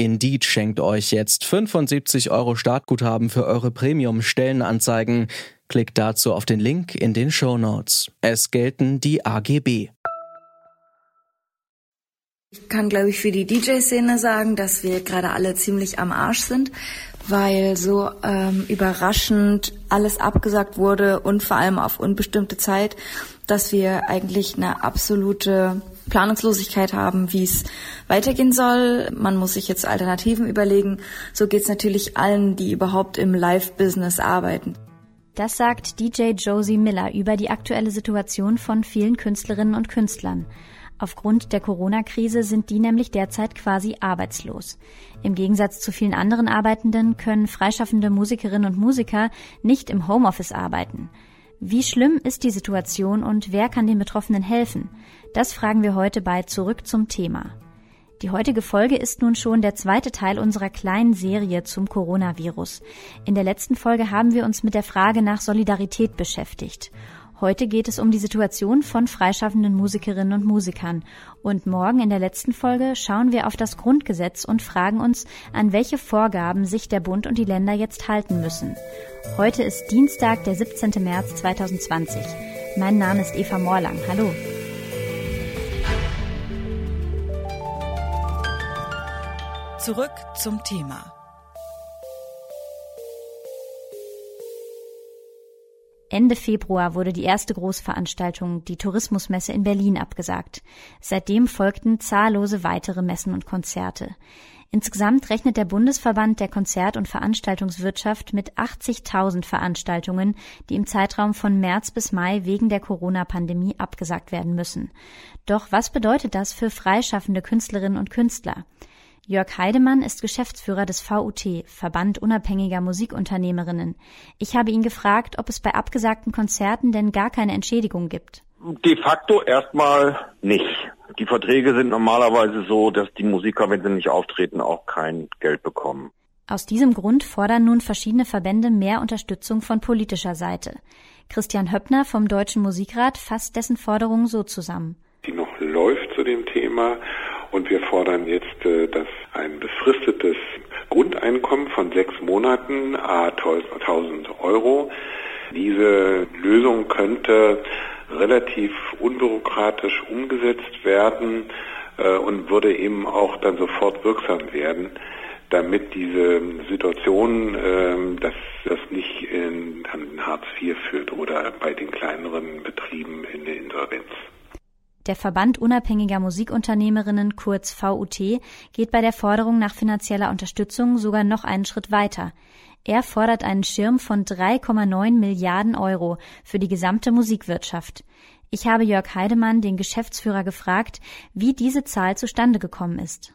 Indeed schenkt euch jetzt 75 Euro Startguthaben für eure Premium-Stellenanzeigen. Klickt dazu auf den Link in den Show Notes. Es gelten die AGB. Ich kann, glaube ich, für die DJ-Szene sagen, dass wir gerade alle ziemlich am Arsch sind, weil so ähm, überraschend alles abgesagt wurde und vor allem auf unbestimmte Zeit, dass wir eigentlich eine absolute Planungslosigkeit haben, wie es weitergehen soll. Man muss sich jetzt Alternativen überlegen. So geht es natürlich allen, die überhaupt im Live-Business arbeiten. Das sagt DJ Josie Miller über die aktuelle Situation von vielen Künstlerinnen und Künstlern. Aufgrund der Corona-Krise sind die nämlich derzeit quasi arbeitslos. Im Gegensatz zu vielen anderen Arbeitenden können freischaffende Musikerinnen und Musiker nicht im Homeoffice arbeiten. Wie schlimm ist die Situation und wer kann den Betroffenen helfen? Das fragen wir heute bei Zurück zum Thema. Die heutige Folge ist nun schon der zweite Teil unserer kleinen Serie zum Coronavirus. In der letzten Folge haben wir uns mit der Frage nach Solidarität beschäftigt. Heute geht es um die Situation von freischaffenden Musikerinnen und Musikern. Und morgen in der letzten Folge schauen wir auf das Grundgesetz und fragen uns, an welche Vorgaben sich der Bund und die Länder jetzt halten müssen. Heute ist Dienstag, der 17. März 2020. Mein Name ist Eva Morlang. Hallo. Zurück zum Thema. Ende Februar wurde die erste Großveranstaltung, die Tourismusmesse in Berlin, abgesagt. Seitdem folgten zahllose weitere Messen und Konzerte. Insgesamt rechnet der Bundesverband der Konzert- und Veranstaltungswirtschaft mit 80.000 Veranstaltungen, die im Zeitraum von März bis Mai wegen der Corona-Pandemie abgesagt werden müssen. Doch was bedeutet das für freischaffende Künstlerinnen und Künstler? Jörg Heidemann ist Geschäftsführer des VUT, Verband unabhängiger Musikunternehmerinnen. Ich habe ihn gefragt, ob es bei abgesagten Konzerten denn gar keine Entschädigung gibt. De facto erstmal nicht. Die Verträge sind normalerweise so, dass die Musiker, wenn sie nicht auftreten, auch kein Geld bekommen. Aus diesem Grund fordern nun verschiedene Verbände mehr Unterstützung von politischer Seite. Christian Höppner vom Deutschen Musikrat fasst dessen Forderungen so zusammen. Die noch läuft zu dem Thema und wir fordern jetzt, äh, dass ein befristetes Grundeinkommen von sechs Monaten, a 1000 Euro, diese Lösung könnte relativ unbürokratisch umgesetzt werden äh, und würde eben auch dann sofort wirksam werden, damit diese Situation, äh, dass das nicht in Hartz IV führt oder bei den kleineren Betrieben. Der Verband unabhängiger Musikunternehmerinnen kurz VUT geht bei der Forderung nach finanzieller Unterstützung sogar noch einen Schritt weiter. Er fordert einen Schirm von 3,9 Milliarden Euro für die gesamte Musikwirtschaft. Ich habe Jörg Heidemann, den Geschäftsführer, gefragt, wie diese Zahl zustande gekommen ist.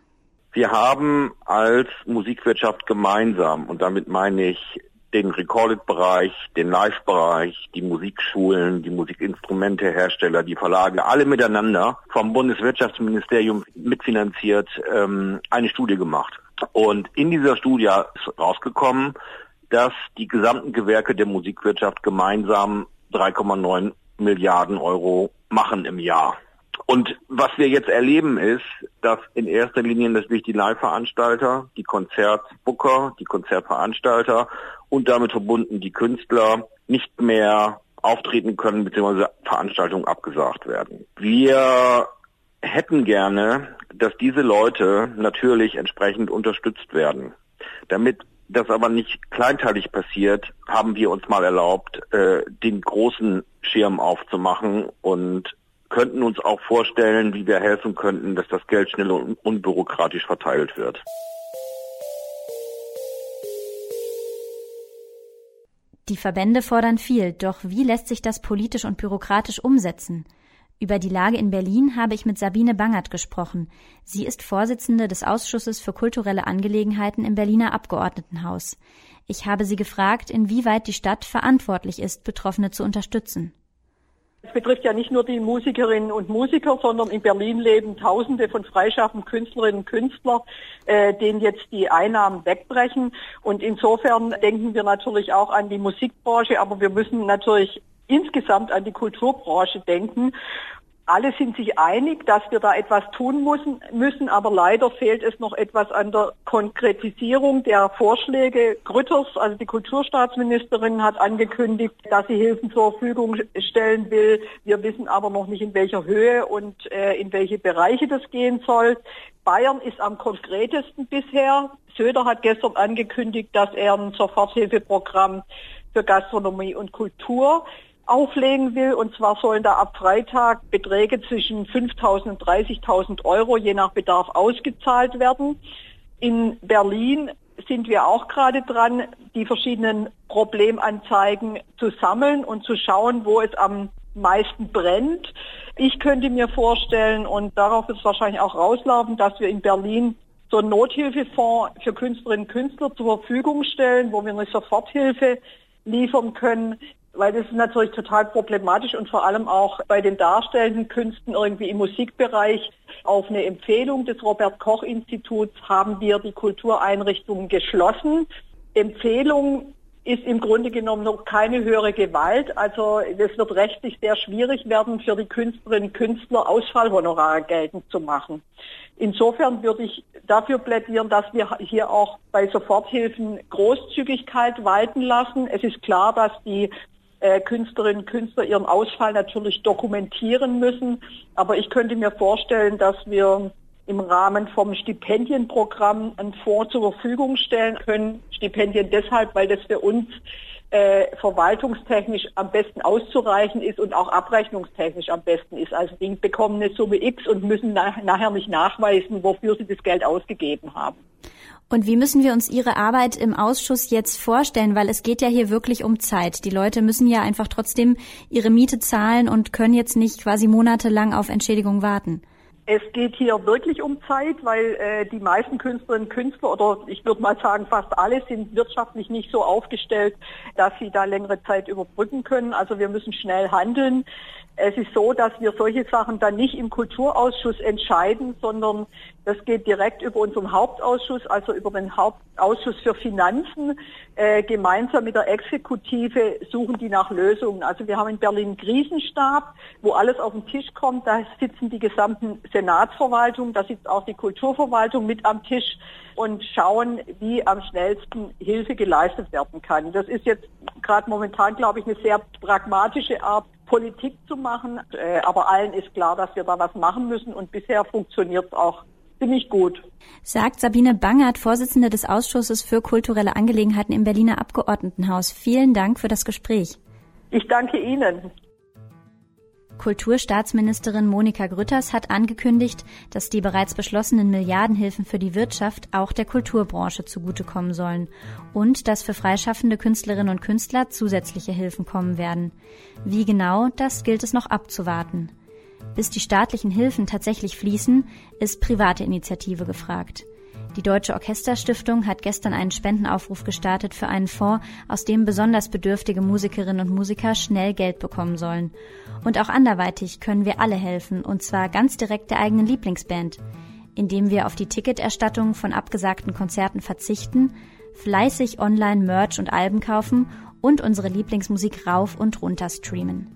Wir haben als Musikwirtschaft gemeinsam, und damit meine ich den Recorded-Bereich, den Live-Bereich, die Musikschulen, die Musikinstrumentehersteller, die Verlage, alle miteinander vom Bundeswirtschaftsministerium mitfinanziert ähm, eine Studie gemacht. Und in dieser Studie ist rausgekommen, dass die gesamten Gewerke der Musikwirtschaft gemeinsam 3,9 Milliarden Euro machen im Jahr. Und was wir jetzt erleben ist, dass in erster Linie natürlich die Live-Veranstalter, die Konzertbooker, die Konzertveranstalter und damit verbunden die Künstler nicht mehr auftreten können bzw. Veranstaltungen abgesagt werden. Wir hätten gerne, dass diese Leute natürlich entsprechend unterstützt werden. Damit das aber nicht kleinteilig passiert, haben wir uns mal erlaubt, äh, den großen Schirm aufzumachen und könnten uns auch vorstellen, wie wir helfen könnten, dass das Geld schnell und unbürokratisch verteilt wird. Die Verbände fordern viel, doch wie lässt sich das politisch und bürokratisch umsetzen? Über die Lage in Berlin habe ich mit Sabine Bangert gesprochen. Sie ist Vorsitzende des Ausschusses für kulturelle Angelegenheiten im Berliner Abgeordnetenhaus. Ich habe sie gefragt, inwieweit die Stadt verantwortlich ist, Betroffene zu unterstützen. Es betrifft ja nicht nur die Musikerinnen und Musiker, sondern in Berlin leben Tausende von freischaffenden Künstlerinnen und Künstlern, äh, denen jetzt die Einnahmen wegbrechen. Und insofern denken wir natürlich auch an die Musikbranche, aber wir müssen natürlich insgesamt an die Kulturbranche denken. Alle sind sich einig, dass wir da etwas tun müssen, müssen, aber leider fehlt es noch etwas an der Konkretisierung der Vorschläge. Grütters, also die Kulturstaatsministerin, hat angekündigt, dass sie Hilfen zur Verfügung stellen will. Wir wissen aber noch nicht, in welcher Höhe und äh, in welche Bereiche das gehen soll. Bayern ist am konkretesten bisher. Söder hat gestern angekündigt, dass er ein Soforthilfeprogramm für Gastronomie und Kultur auflegen will. Und zwar sollen da ab Freitag Beträge zwischen 5.000 und 30.000 Euro je nach Bedarf ausgezahlt werden. In Berlin sind wir auch gerade dran, die verschiedenen Problemanzeigen zu sammeln und zu schauen, wo es am meisten brennt. Ich könnte mir vorstellen, und darauf ist es wahrscheinlich auch rauslaufen, dass wir in Berlin so einen Nothilfefonds für Künstlerinnen und Künstler zur Verfügung stellen, wo wir eine Soforthilfe liefern können, weil das ist natürlich total problematisch und vor allem auch bei den darstellenden Künsten irgendwie im Musikbereich. Auf eine Empfehlung des Robert Koch Instituts haben wir die Kultureinrichtungen geschlossen. Empfehlung ist im Grunde genommen noch keine höhere Gewalt. Also es wird rechtlich sehr schwierig werden, für die Künstlerinnen und Künstler Ausfallhonorare geltend zu machen. Insofern würde ich dafür plädieren, dass wir hier auch bei Soforthilfen Großzügigkeit walten lassen. Es ist klar, dass die Künstlerinnen und Künstler ihren Ausfall natürlich dokumentieren müssen. Aber ich könnte mir vorstellen, dass wir im Rahmen vom Stipendienprogramm einen Fonds zur Verfügung stellen können. Stipendien deshalb, weil das für uns äh, verwaltungstechnisch am besten auszureichen ist und auch abrechnungstechnisch am besten ist. Also die bekommen eine Summe X und müssen nach, nachher nicht nachweisen, wofür sie das Geld ausgegeben haben. Und wie müssen wir uns Ihre Arbeit im Ausschuss jetzt vorstellen? Weil es geht ja hier wirklich um Zeit. Die Leute müssen ja einfach trotzdem ihre Miete zahlen und können jetzt nicht quasi monatelang auf Entschädigung warten. Es geht hier wirklich um Zeit, weil äh, die meisten Künstlerinnen und Künstler oder ich würde mal sagen fast alle sind wirtschaftlich nicht so aufgestellt, dass sie da längere Zeit überbrücken können. Also wir müssen schnell handeln. Es ist so, dass wir solche Sachen dann nicht im Kulturausschuss entscheiden, sondern das geht direkt über unseren Hauptausschuss, also über den Hauptausschuss für Finanzen. Äh, gemeinsam mit der Exekutive suchen die nach Lösungen. Also wir haben in Berlin Krisenstab, wo alles auf den Tisch kommt. Da sitzen die gesamten Senatsverwaltungen, da sitzt auch die Kulturverwaltung mit am Tisch und schauen, wie am schnellsten Hilfe geleistet werden kann. Das ist jetzt gerade momentan, glaube ich, eine sehr pragmatische Art, Politik zu machen. Äh, aber allen ist klar, dass wir da was machen müssen und bisher funktioniert es auch ziemlich gut. Sagt Sabine Bangert, Vorsitzende des Ausschusses für kulturelle Angelegenheiten im Berliner Abgeordnetenhaus. Vielen Dank für das Gespräch. Ich danke Ihnen. Kulturstaatsministerin Monika Grütters hat angekündigt, dass die bereits beschlossenen Milliardenhilfen für die Wirtschaft auch der Kulturbranche zugutekommen sollen und dass für freischaffende Künstlerinnen und Künstler zusätzliche Hilfen kommen werden. Wie genau, das gilt es noch abzuwarten. Bis die staatlichen Hilfen tatsächlich fließen, ist private Initiative gefragt. Die Deutsche Orchesterstiftung hat gestern einen Spendenaufruf gestartet für einen Fonds, aus dem besonders bedürftige Musikerinnen und Musiker schnell Geld bekommen sollen. Und auch anderweitig können wir alle helfen, und zwar ganz direkt der eigenen Lieblingsband, indem wir auf die Ticketerstattung von abgesagten Konzerten verzichten, fleißig online Merch und Alben kaufen und unsere Lieblingsmusik rauf und runter streamen.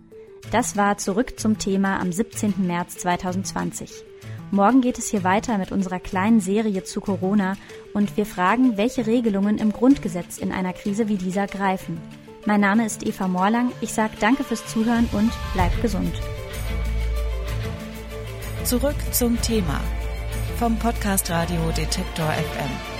Das war zurück zum Thema am 17. März 2020. Morgen geht es hier weiter mit unserer kleinen Serie zu Corona und wir fragen, welche Regelungen im Grundgesetz in einer Krise wie dieser greifen. Mein Name ist Eva Morlang. Ich sage danke fürs Zuhören und bleibt gesund. Zurück zum Thema vom Podcast Radio Detektor FM.